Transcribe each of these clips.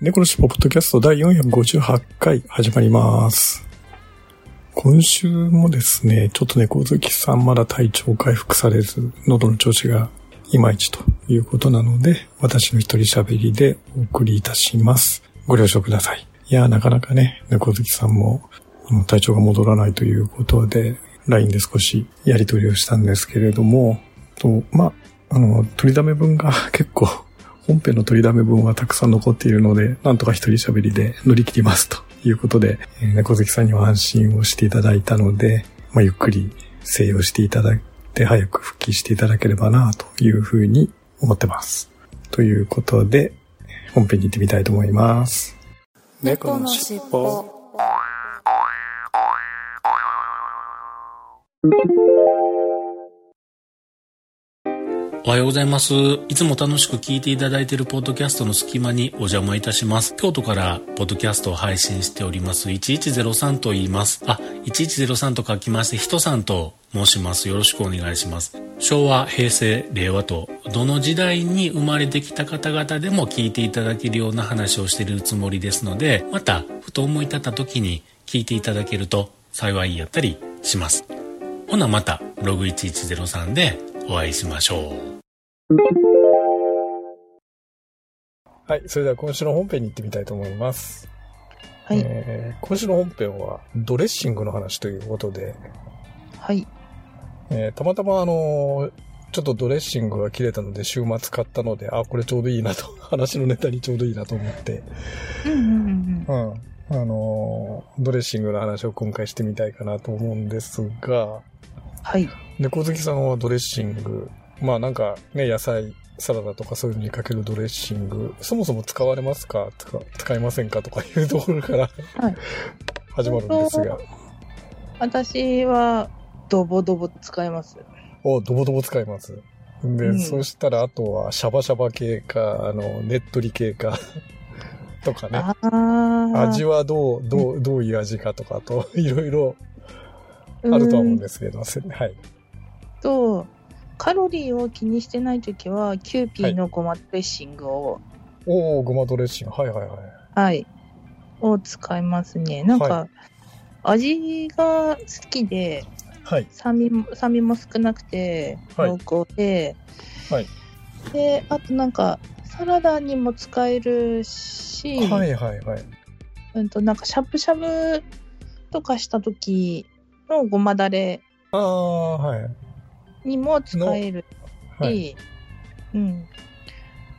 猫のしっぽポッドキャスト第458回始まります。今週もですね、ちょっと猫好きさんまだ体調回復されず、喉の調子がいまいちということなので、私の一人喋りでお送りいたします。ご了承ください。いやー、なかなかね、猫好きさんも体調が戻らないということで、LINE で少しやり取りをしたんですけれども、とまあ、あの、取りだめ文が 結構、本編の取りだめ文はたくさん残っているので、なんとか一人喋りで乗り切りますということで、えー猫好きさんには安心をしていただいたので、まあ、ゆっくり静養していただいて、早く復帰していただければな、というふうに思ってます。ということで、本編に行ってみたいと思います。猫のしっぽおはようございます。いつも楽しく聞いていただいているポッドキャストの隙間にお邪魔いたします。京都からポッドキャストを配信しております1103と言います。あ、1103と書きまして、人さんと申します。よろしくお願いします。昭和、平成、令和と、どの時代に生まれてきた方々でも聞いていただけるような話をしているつもりですので、また、ふと思い立った時に聞いていただけると幸いやったりします。ほなまた、ログ1103でお会いしましょう。はい、それでは今週の本編に行ってみたいと思います。はいえー今週の本編はドレッシングの話ということで、はい。えーたまたまあのーちょっとドレッシングが切れたので週末買ったので、あ、これちょうどいいなと、話のネタにちょうどいいなと思って、うんうんうんうん。あのードレッシングの話を今回してみたいかなと思うんですが、はい。猫好きさんはドレッシング、まあなんかね、野菜、サラダとかそういうのにかけるドレッシング、そもそも使われますか？とか、使いませんか？とかいうところから、はい 始まるんですが、私は、ドボドボ使います。お、ドボドボ使います。で、うんそしたらあとはシャバシャバ系か、あの、ねっとり系か、とかね。味はどう、どう、どういう味かとかと、いろいろあるとは思うんですけど、せはい。と、カロリーを気にしてないときは、キューピーのごまドレッシングを、おー、ごまドレッシング。はいはいはい。はい、を使いますね。なんか、は味が好きで、はい。酸味も、酸味も少なくて、はい濃厚で、はい。で、あとなんか、サラダにも使えるし、はいはいはい。うんと、なんか、しゃぶしゃぶとかした時のごまだれああ、はい。にも使えるし、はい。うん。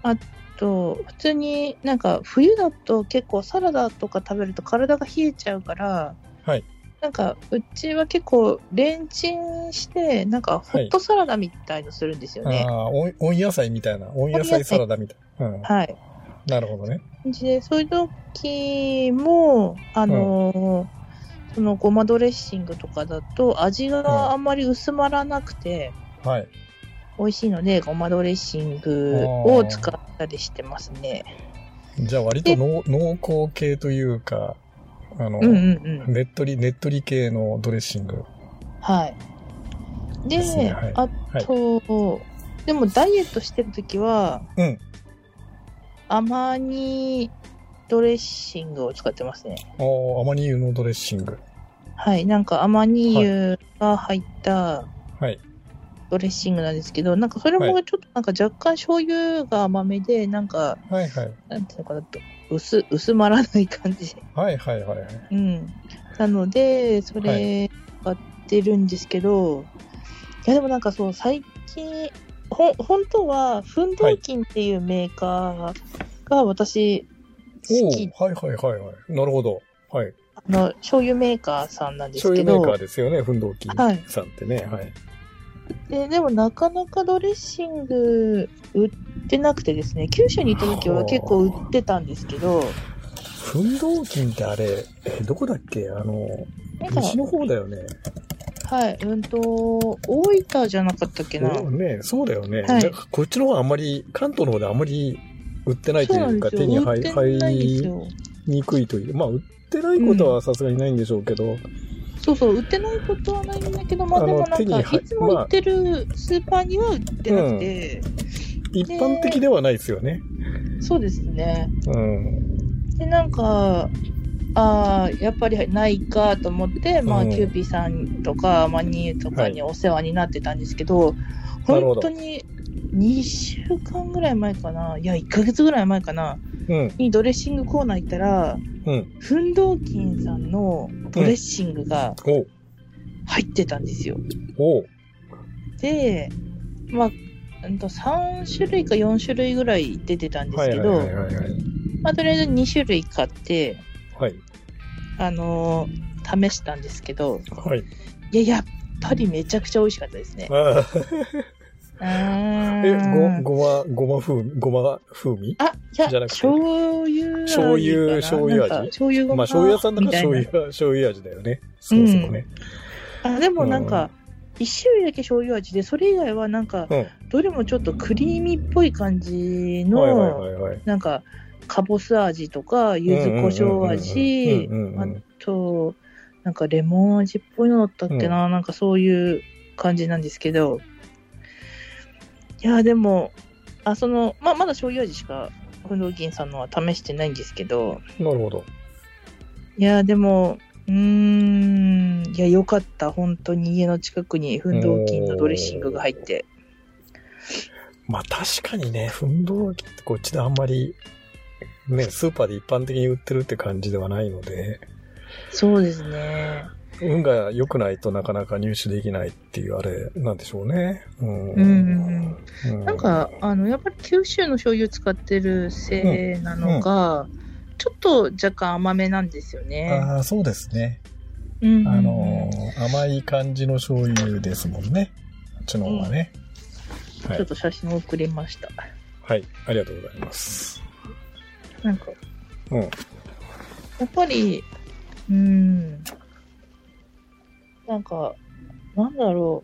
あと、普通になんか、冬だと結構サラダとか食べると体が冷えちゃうから、はい。なんか、うちは結構、レンチンして、なんか、ホットサラダみたいのするんですよね。ああ、温温野菜みたいな。温野菜サラダみたいな。うん。はい。なるほどね。で、そういう時も、あのーそのごまドレッシングとかだと味があんまり薄まらなくてはい。美味しいので、ごまドレッシングを使ったりしてますね。じゃあ割と濃濃厚系というか、あの、うんうんうん。ねっとり、ねっとり系のドレッシング。はい。で、ねはいあと、でもダイエットしてる時は、うん。甘煮ドレッシングを使ってますね。おーアマニ油のドレッシング。はい。なんか甘煮油が入ったはい。ドレッシングなんですけど、なんかそれもはいちょっとなんか若干醤油が甘めで、なんか、はいはい。なんていうのかなと、薄、薄まらない感じ。はいはいはいはい。うん。なので、それ買ってるんですけど、い、やでもなんかそう、最近、ほ、本当は、奮闘金っていうメーカーが私、好き、はいはいはいはい。なるほど。はい。あの、醤油メーカーさんなんですけど、醤油メーカーですよね、奮闘機はいさんってね。はい。で、でもなかなかドレッシング売ってなくてですね、九州に行った時は結構売ってたんですけど、奮闘金ってあれ、え、どこだっけ？あの、西の方だよね。はい、うんと、大分じゃなかったっけな。そうね、そうだよね。はいこっちの方はあんまり、関東の方であんまり売ってないといんうか。手に入。りにくいという。まあ、売ってないことはさすがにないんでしょうけど、そうそう、売ってないことはないんだけど、まあでもなんか、いつも行ってるスーパーには売ってなくて、一般的ではないですよね。そうですね。うん。で、なんか、ああ、やっぱりないかと思って、まあ、うんキューピーさんとか、まあ、ニューとかにお世話になってたんですけど、なるほど本当に2週間ぐらい前かな、いや、1ヶ月ぐらい前かな、うん。にドレッシングコーナー行ったら、うん。フンドーキンさんのドレッシングが入ってたんですよ。で、まあ、うんと3種類か4種類ぐらい出てたんですけど。まあ、とりあえず2種類買って、はい。あのー試したんですけど、はい。いや、やっぱりめちゃくちゃ美味しかったですね。え、んご、ごま、ごま風味、ごま風味？あ、いや、じゃなくて醤油味醤油醤油味？醤油ごままあ、醤油屋さんだから醤油、醤油味だよね。そもそもね。あ、でもなんか、一種類だけ醤油味で、それ以外はなんか、うん。どれもちょっとクリーミーっぽい感じの、はいはい。なんか、かぼす味とか、柚子胡椒味うんうんうんうんうんうん、あと、なんかレモン味っぽいのだったっけな、なんかそういう感じなんですけど、いや、でも、あ、その、まあ、まだ醤油味しか、フンドーキンさんのは試してないんですけど、なるほど。いや、でも、うーん、いや、よかった。本当に家の近くにフンドーキンのドレッシングが入って。まあ確かにね、奮闘機ってこっちであんまり、ね、スーパーで一般的に売ってるって感じではないので、そうですね。運が良くないとなかなか入手できないっていうあれなんでしょうね。うん。うんうんなんか、あの、やっぱり九州の醤油使ってるせいなのか、ちょっと若干甘めなんですよね。ああ、そうですね。うんうんうんあのー甘い感じの醤油ですもんね。あっちの方がね。はい。ちょっと写真を送りました。はい。ありがとうございます。なんか、うん。やっぱり、うん、なんか、なんだろ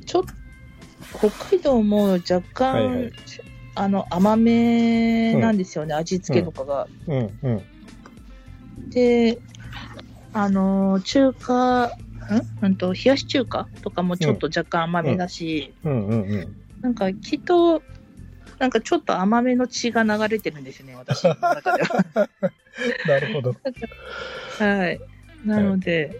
う、ちょっと、北海道も若干、はいはい。あの、甘めなんですよね、味付けとかが。うん、うん。で、あの、中華、ん？うんと、冷やし中華とかもちょっと若干甘めだし、うん、うん、うん。なんかきっと、なんかちょっと甘めの血が流れてるんですよね、私の中では。なるほど。はい。なので、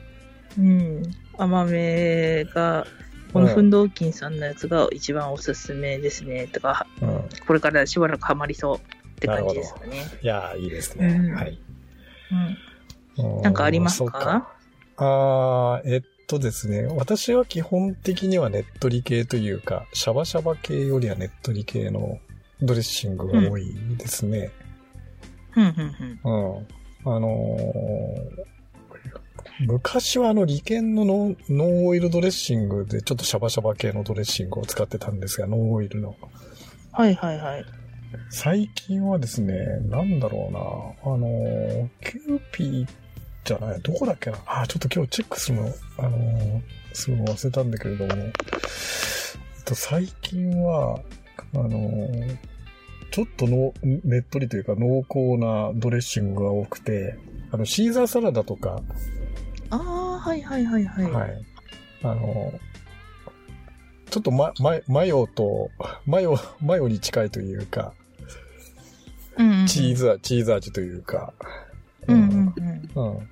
うん、甘めが、この奮闘金さんのやつが一番おすすめですね。とか、うん。これからしばらくハマりそうって感じですかね。いやーいいですね。うんはい。うん。なんかありますか？あーえっとですね。私は基本的にはねっとり系というか、シャバシャバ系よりはねっとり系のドレッシングが多いですね。うん、うん、うん。うん。あのー昔はあの、リケンのノンオイルドレッシングでちょっとシャバシャバ系のドレッシングを使ってたんですが、ノンオイルの。はいはいはい。最近はですね、なんだろうな、あのー、キューピーじゃない、どこだっけな。あ、ちょっと今日チェックするの、あのー、するの忘れたんだけれども、えっと、最近は、あのー、ちょっとの、ねっとりというか濃厚なドレッシングが多くて、あの、シーザーサラダとか、ああ、はいはいはいはい。はい。あの、ちょっとま、ま、マヨと、マヨ、マヨに近いというか、うんうんうん、チーズ味、チーズ味というか、うんうんうん。うん。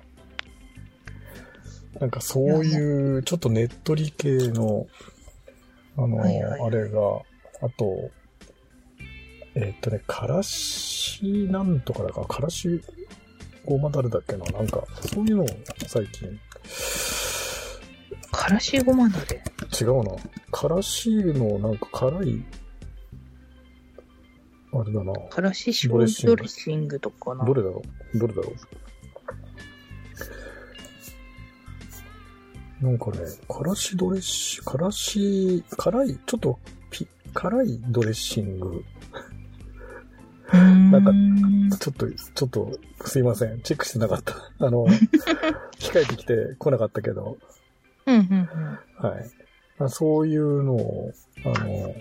なんかそういう、ちょっとねっとり系の、あの、はいはいあれが、あと、えっとね、からしなんとかだから、からしごまだれだっけな？なんか、そういうのを最近、からしごまだれ。違うな。からしのなんか辛い、あれだな。からしドレッシングとかな。どれだろう？どれだろう？なんかね、からしドレッシュ、からし、辛い、ちょっとピ、辛いドレッシング。なんかちょっと、ちょっと、すいません。チェックしてなかった。あの、控えてきて来なかったけど。うんうんうん。はい。そういうのを、あの、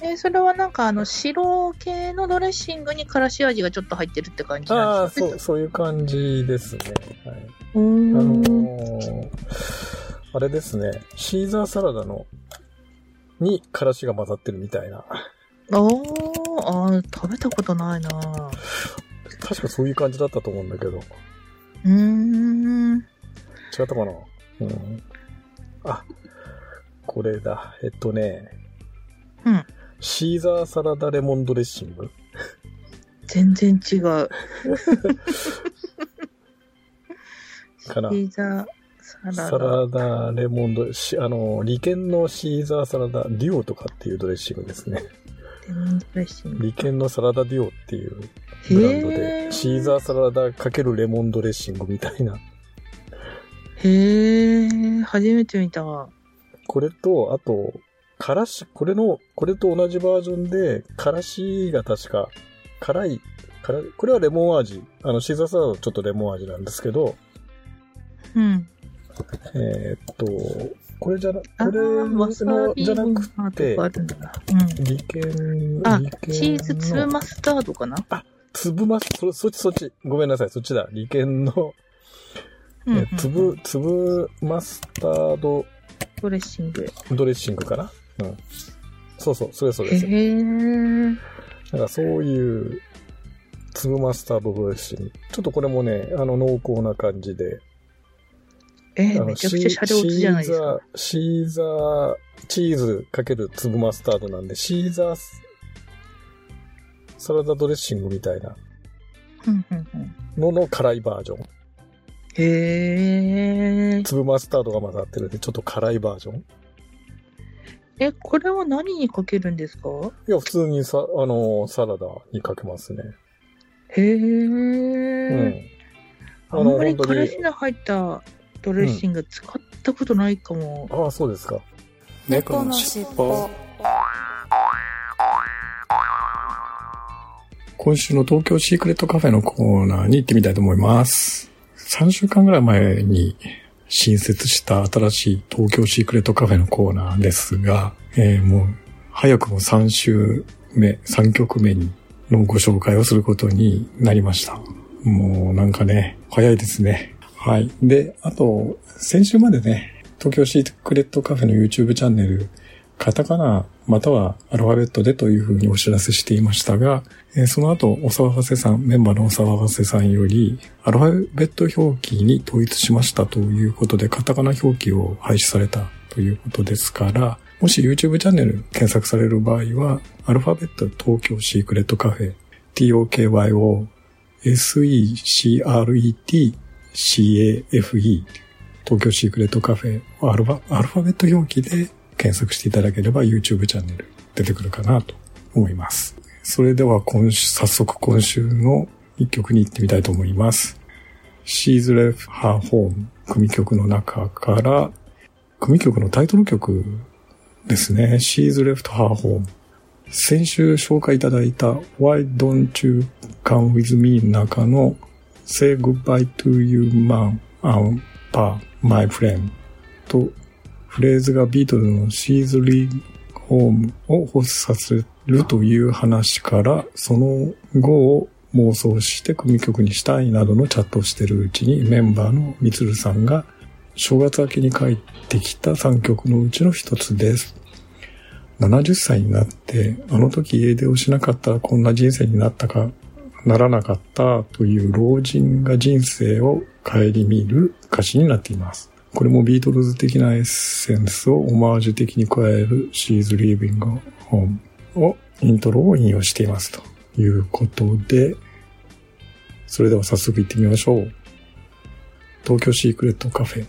えー、それはなんかあの白系のドレッシングにからし味がちょっと入ってるって感じなんですか、ね、ああ、そう、そういう感じですね。はい。あのー、あれですね、シーザーサラダの、にからしが混ざってるみたいな。おああ、食べたことないな確かそういう感じだったと思うんだけど。うーん。違ったかな？うん。あ、これだ。えっとね。うん。シーザーサラダレモンドレッシング？全然違う。かな。シーザーサラダ。サラダレモンド、あの、利権のシーザーサラダデュオとかっていうドレッシングですね。レモンのサラダデュオっていうブランドで、シーザーサラダかけるレモンドレッシングみたいな。へえ、初めて見た。これと、あと、からし、これの、これと同じバージョンで、からしが確か、辛い、辛い、これはレモン味。あの、シーザーサラダちょっとレモン味なんですけど、うん。えー、っと、これじゃな、これのじゃなくて、うん、利権、あ、チーズ粒マスタードかな？あ、粒マス、そ、そっちそっち。ごめんなさい、そっちだ。利権の、うんうん、え粒、粒マスタードドレッシング。ドレッシングかな？うん。そうそう、それそれです。へー。なんかそういう、粒マスタードドレッシング。ちょっとこれもね、あの濃厚な感じで。えー、めちゃくちゃシャレオツじゃないですか。シーザー、チーズかける粒マスタードなんで、シーザーサラダドレッシングみたいなのの辛いバージョン。へえ。粒マスタードが混ざってるんで、ちょっと辛いバージョン。え、これは何にかけるんですか？いや、普通にさ、あの、サラダにかけますね。へえ。うん。あんまりからしの入ったドレッシング使ったことないかも。うん、ああ、そうですか。猫のしっぽ。今週の東京シークレットカフェのコーナーに行ってみたいと思います。3週間ぐらい前に新設した新しい東京シークレットカフェのコーナーですが、えー、もう早くも3週目、3曲目にのご紹介をすることになりました。もうなんかね、早いですね。はい。で、あと、先週までね、東京シークレットカフェの YouTube チャンネル、カタカナまたはアルファベットでというふうにお知らせしていましたが、えー、その後、お騒がせさん、メンバーのお騒がせさんより、アルファベット表記に統一しましたということで、カタカナ表記を廃止されたということですから、もし YouTube チャンネル検索される場合は、アルファベット東京シークレットカフェ、TOKYO、SECRET、CAFE、東京シークレットカフェアルファ、アルファベット表記で検索していただければ YouTube チャンネル出てくるかなと思います。それでは今週、早速今週の一曲に行ってみたいと思います。She's Left Her Home 組曲の中から、組曲のタイトル曲ですね。She's Left Her Home 先週紹介いただいた Why Don't You Come With Me の中の Say Goodbye to You Man and Pa My Friend とフレーズがビートルのシーズリーホームを発させるという話から、その後を妄想して組曲にしたいなどのチャットをしているうちにメンバーのみつるさんが正月明けに帰ってきた3曲のうちの一つです。70歳になってあの時家出をしなかったらこんな人生になったかならなかったという老人が人生を顧みる歌詞になっています。これもビートルズ的なエッセンスをオマージュ的に加える She's Leaving Home をイントロを引用していますということで、それでは早速行ってみましょう。東京シークレットカフェ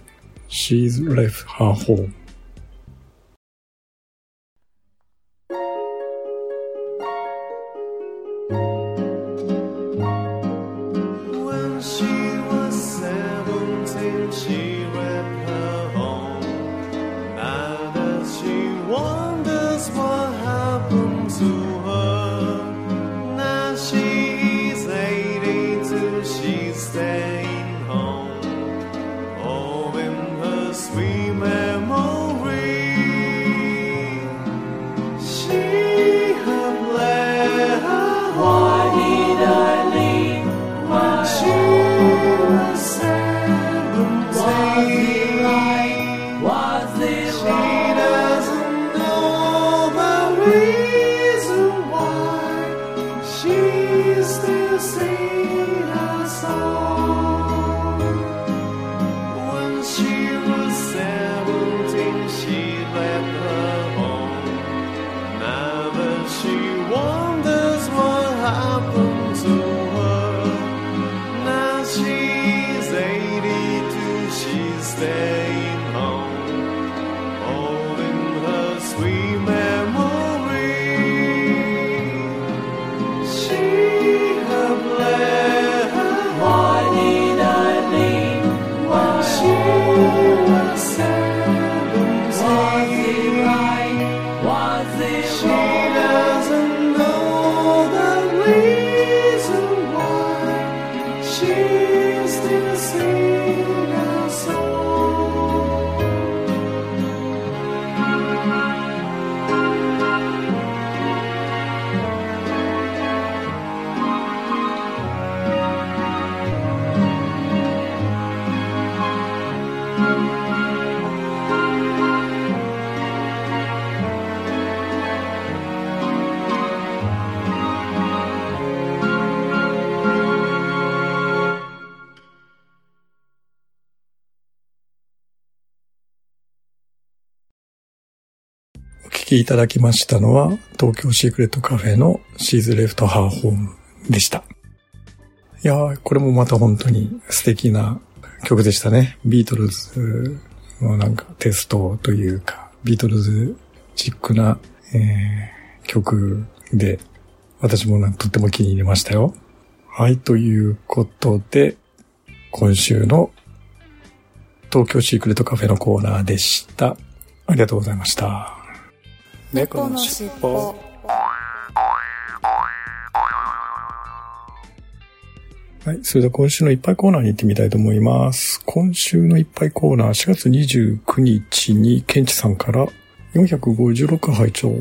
She's Left Her Home Cristo ensina きいただきましたのは、東京シークレットカフェのシーズレフトハーホームでした。いやー、これもまた本当に素敵な曲でしたね。ビートルズのなんかテストというか、ビートルズチックな、えー曲で、私もなんとっても気に入りましたよ。はい、ということで、今週の東京シークレットカフェのコーナーでした。ありがとうございました。猫のしっぽはい。それでは今週のいっぱいコーナーに行ってみたいと思います。今週のいっぱいコーナー、4月29日に、ケンチさんから456拝聴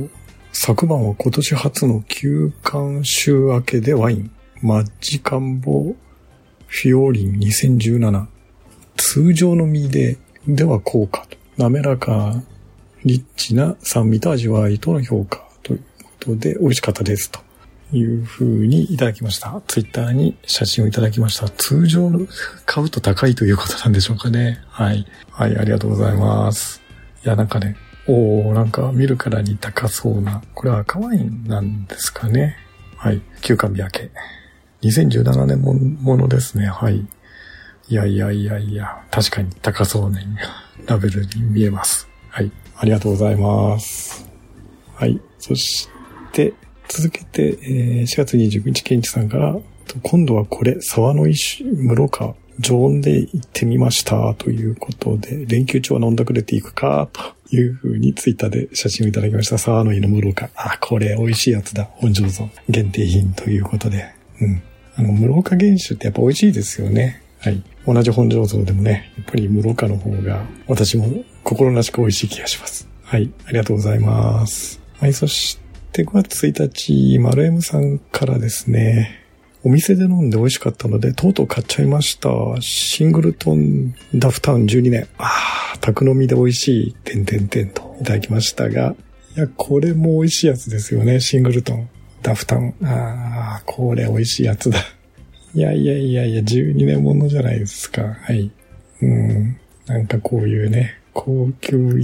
昨晩は今年初の休館週明けでワイン、マッジカンボフィオーリン2017。通常の実で、では効果と。滑らか、リッチな酸味と味わいとの評価ということで、美味しかったですと。いう風にいただきました。ツイッターに写真をいただきました。通常買うと高いということなんでしょうかね。はい。はい、ありがとうございます。いや、なんかね、おー、なんか見るからに高そうな。これは赤ワインなんですかね。はい。休館日明け。2017年もものですね。はい。いやいやいやいや、確かに高そうなラベルに見えます。はい。ありがとうございます。はい。そして、続けて、えー4月29日、ケンチさんから、今度はこれ、沢の石、室か、常温で行ってみました、ということで、連休中は飲んだくれていくか、というふうにツイッターで写真をいただきました。沢の井の室か。あ、これ美味しいやつだ。本醸造。限定品ということで。うん。あの、室岡原酒ってやっぱ美味しいですよね。はい。同じ本醸造でもね、やっぱり室岡の方が、私も心なしく美味しい気がします。はい。ありがとうございます。はい。そして、5月1日、丸 M さんからですね、お店で飲んで美味しかったので、とうとう買っちゃいました。シングルトンダフタウン12年。ああ、宅飲みで美味しい、てんてんてんといただきましたが、いや、これも美味しいやつですよね、シングルトン。ダフタウン。ああ、これ美味しいやつだ。いやいやいやいや、12年ものじゃないですか。はい。うん。なんかこういうね、高級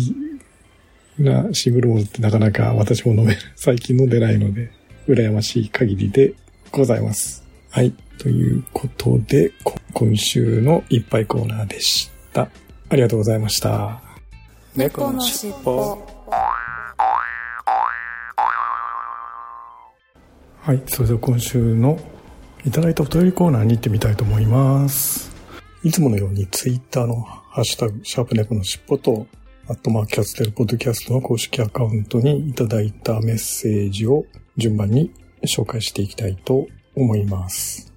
なシングルモルトってなかなか私も飲める。最近飲んでないので、羨ましい限りでございます。はい。ということで、こ今週のいっぱいコーナーでした。ありがとうございました。猫のしっぽはい。それでは今週のいただいたお便りコーナーに行ってみたいと思います。いつものようにツイッターのハッシュタグ、シャープ猫のしっぽと、アットマークキャステルポッドキャストの公式アカウントにいただいたメッセージを順番に紹介していきたいと思います。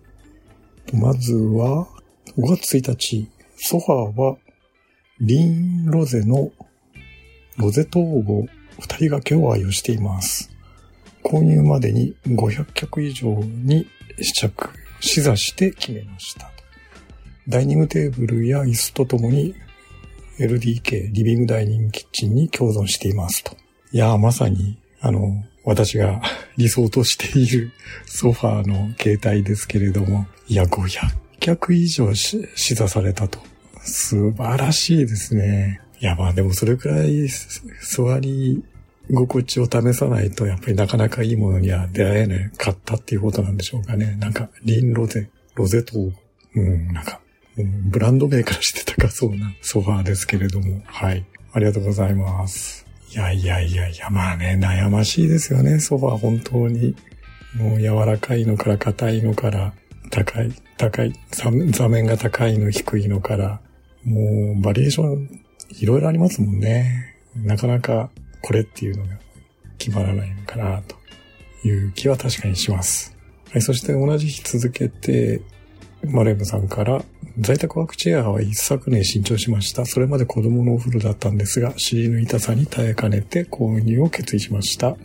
まずは、5月1日、ソファーは、リンロゼのロゼ統合二人掛けを愛用しています。購入までに500脚以上に試着、試座して決めました。ダイニングテーブルや椅子とともに LDK、リビングダイニングキッチンに共存していますと。いやー、まさにあの、私が 理想としているソファーの形態ですけれども、いや、500脚以上し試座されたと。素晴らしいですね。いや、まあでもそれくらい座り心地を試さないと、やっぱりなかなかいいものには出会えなかったっていうことなんでしょうかね。なんか、リンロゼ、ロゼトうん、なんか、うんブランド名からして高そうなソファーですけれども、はい。ありがとうございます。いやいやいやいや、まあね、悩ましいですよね、ソファー本当に。もう柔らかいのから硬いのから、高い、高い、座面が高いの低いのから、もうバリエーションいろいろありますもんね。なかなかこれっていうのが決まらないのかなという気は確かにします。はい、そして同じ日続けて、マレームさんから、在宅ワークチェアは一昨年新調しました。それまで子供のお風呂だったんですが、尻の痛さに耐えかねて購入を決意しました。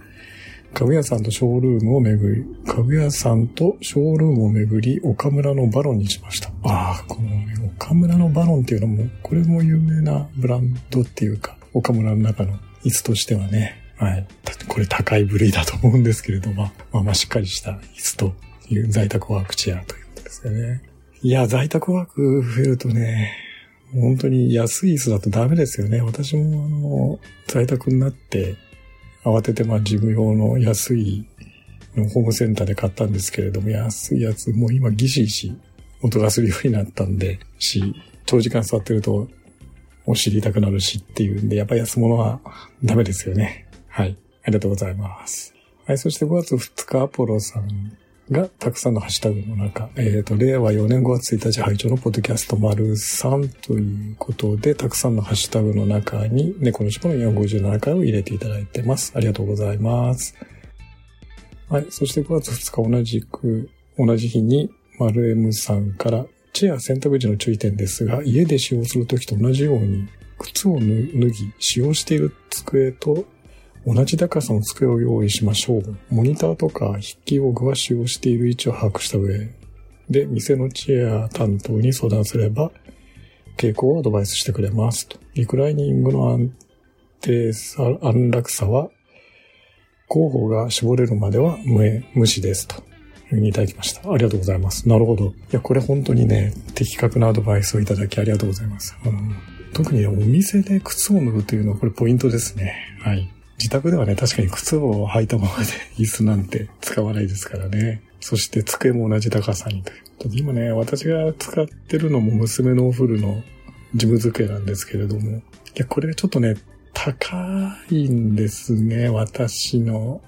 家具屋さんとショールームを巡り、家具屋さんとショールームを巡り、岡村のバロンにしました。ああ、このね、岡村のバロンっていうのも、これも有名なブランドっていうか、岡村の中の椅子としてはね、はい。これ高い部類だと思うんですけれども、まあまあしっかりした椅子という在宅ワークチェアということですよね。いや、在宅ワーク増えるとね、本当に安い椅子だとダメですよね。私もあの、在宅になって、慌ててまあ事務用の安いのホームセンターで買ったんですけれども、安いやつ、もう今ギシギシ音がするようになったんで、し、長時間座ってるとお尻痛くなるしっていうんで、やっぱり安物はダメですよね。はい。ありがとうございます。はい。そして5月2日、アポロさんがたくさんのハッシュタグの中、えっ、と、令和4年5月1日拝聴のポッドキャスト丸3ということで、たくさんのハッシュタグの中に、猫のしっぽの457回を入れていただいてます。ありがとうございます。はい。そして5月2日同じく、同じ日に、丸 M さんから、チェア選択時の注意点ですが、家で使用するときと同じように、靴を脱ぎ、使用している机と同じ高さの机を用意しましょう。モニターとか筆記用具は使用している位置を把握した上で、店のチェア担当に相談すれば、傾向をアドバイスしてくれますと。リクライニングの安定さ、安楽さは、候補が絞れるまでは無無視ですと。いうふうにいただきました。ありがとうございます。なるほど。いや、これ本当にね、的確なアドバイスをいただきありがとうございます。うん特にお店で靴を脱ぐというのはこれポイントですね。はい。自宅ではね、確かに靴を履いたままで 椅子なんて使わないですからね。そして机も同じ高さにというと。今ね、私が使ってるのも娘のお風呂の事務机なんですけれども。いや、これちょっとね、高いんですね。私の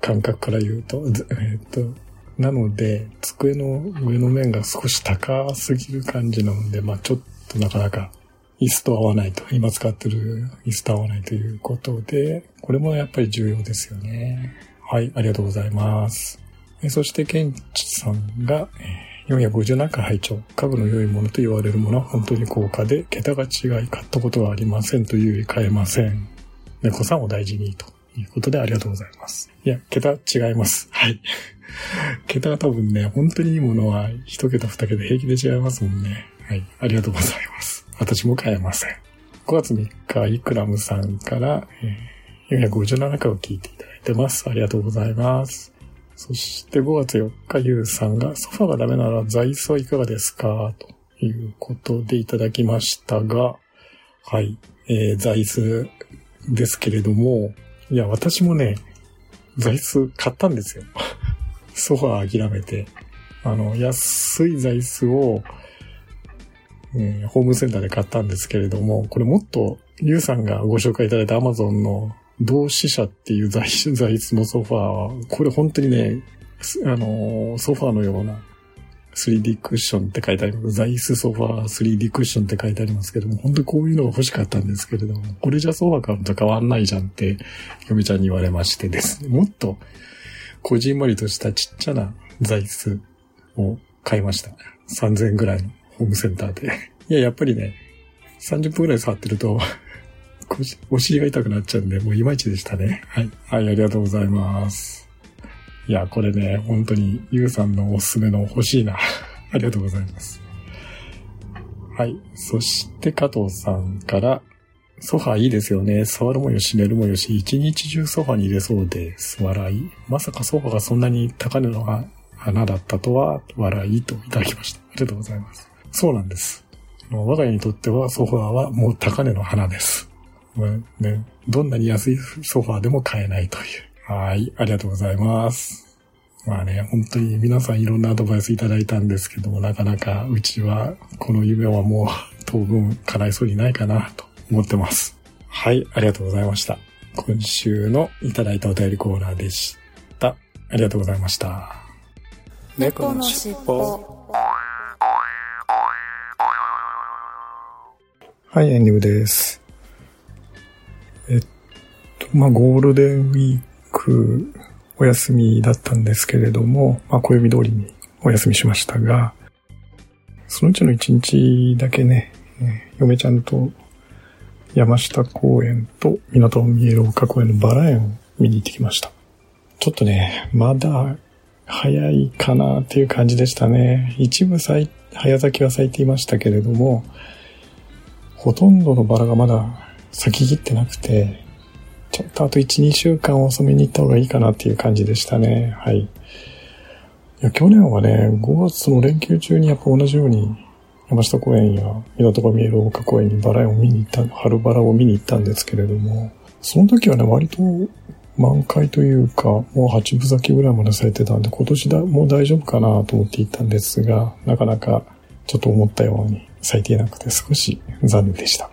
感覚から言うと。えっと、なので、机の上の面が少し高すぎる感じなので、まあちょっとなかなか椅子と合わないと、今使ってる椅子と合わないということで、これもやっぱり重要ですよね。はい、ありがとうございます。そして、ケンチさんが、え457回拝聴家具の良いものと言われるものは本当に高価で、桁が違い買ったことはありませんというより買えません。猫さんを大事にとということでありがとうございます。いや、桁違います。はい。桁が多分ね、本当にいいものは一桁二桁平気で違いますもんね。はい。ありがとうございます。私も買えません。5月3日、イクラムさんから、えー457回を聞いていただいてます。ありがとうございます。そして5月4日、ゆうさんが、ソファがダメなら座椅子はいかがですか？ということでいただきましたが、はい。えー、座椅子ですけれども、いや、私もね、座椅子買ったんですよ。ソファー諦めて。あの、安い座椅子を、えホームセンターで買ったんですけれども、これもっと、ゆうさんがご紹介いただいた Amazon の同志社っていう座椅子のソファーは、これ本当にね、あのソファーのような 3D クッションって書いてあります。座椅子ソファー 3D クッションって書いてありますけども、本当にこういうのが欲しかったんですけれども、これじゃソファー買うと変わんないじゃんって、嫁ちゃんに言われましてですね、もっと、こじんまりとしたちっちゃな座椅子を買いました。3000円ぐらいのホームセンターで。いや、やっぱりね、30分ぐらい触ってると、お尻が痛くなっちゃうんで、もういまいちでしたね。はい。はい、ありがとうございます。いや、これね、本当に、ゆうさんのおすすめの欲しいな。ありがとうございます。はい。そして、加藤さんから、ソファいいですよね。座るもよし、寝るもよし、一日中ソファに入れそうです。笑い。まさかソファがそんなに高値の花だったとは、笑いといただきました。ありがとうございます。そうなんです。我が家にとってはソファーはもう高値の花です。ね、どんなに安いソファーでも買えないという。はい、ありがとうございます。まあね、本当に皆さんいろんなアドバイスいただいたんですけども、なかなかうちはこの夢はもう 当分叶いそうにないかなと思ってます。はい、ありがとうございました。今週のいただいたお便りコーナーでした。ありがとうございました。猫のしっぽはい、エンディングです。えっと、まあ、ゴールデンウィークお休みだったんですけれども、まあ、暦通りにお休みしましたが、そのうちの一日だけね、嫁ちゃんと山下公園と港見える丘公園のバラ園を見に行ってきました。ちょっとね、まだ早いかなっていう感じでしたね。一部咲い早咲きは咲いていましたけれども、ほとんどのバラがまだ咲ききってなくて、ちょっとあと1、2週間遅めに行った方がいいかなっていう感じでしたね。はい。いや、去年はね、5月の連休中にやっぱ同じように山下公園や港が見える丘公園にバラ園を見に行った、春バラを見に行ったんですけれども、その時はね、割と満開というか、もう8分咲きぐらいまで咲いてたんで、今年だ、もう大丈夫かなと思って行ったんですが、なかなかちょっと思ったように咲いていなくて少し残念でした。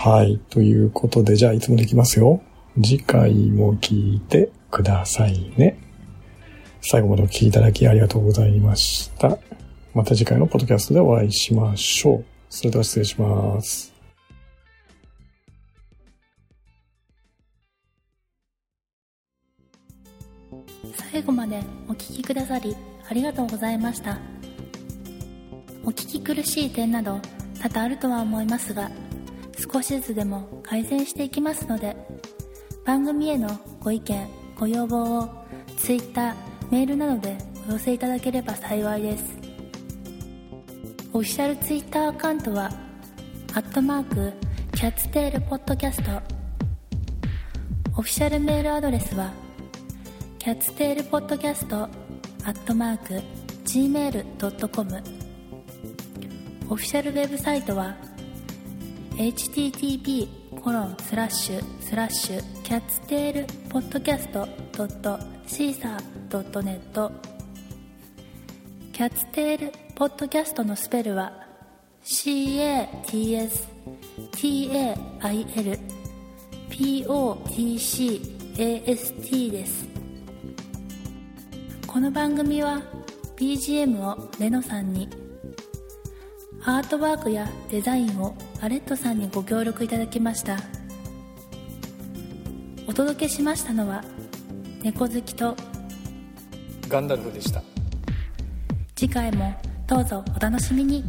はい。ということで、じゃあいつもできますよ。次回も聞いてくださいね。最後までお聞きいただきありがとうございました。また次回のポッドキャストでお会いしましょう。それでは失礼します。最後までお聞きくださりありがとうございましたお聞き苦しい点など多々あるとは思いますが少しずつでも改善していきますので番組へのご意見ご要望を Twitter メールなどでお寄せいただければ幸いです。オフィシャル Twitter アカウントはアットマークキャッツテールポッドキャスト。オフィシャルメールアドレスはキャッツテールポッドキャストアットマーク gmail.com オフィシャルウェブサイトは http コロンスラッシュスラッシュキャッツテールポッドキャストドットシーサードットネットキャッツテールポッドキャストのスペルは CATSTAIL PODCAST です。この番組は BGM をレノさんに。アートワークやデザインをアレットさんにご協力いただきましたお届けしましたのは猫好きとガンダルフでした。次回もどうぞお楽しみに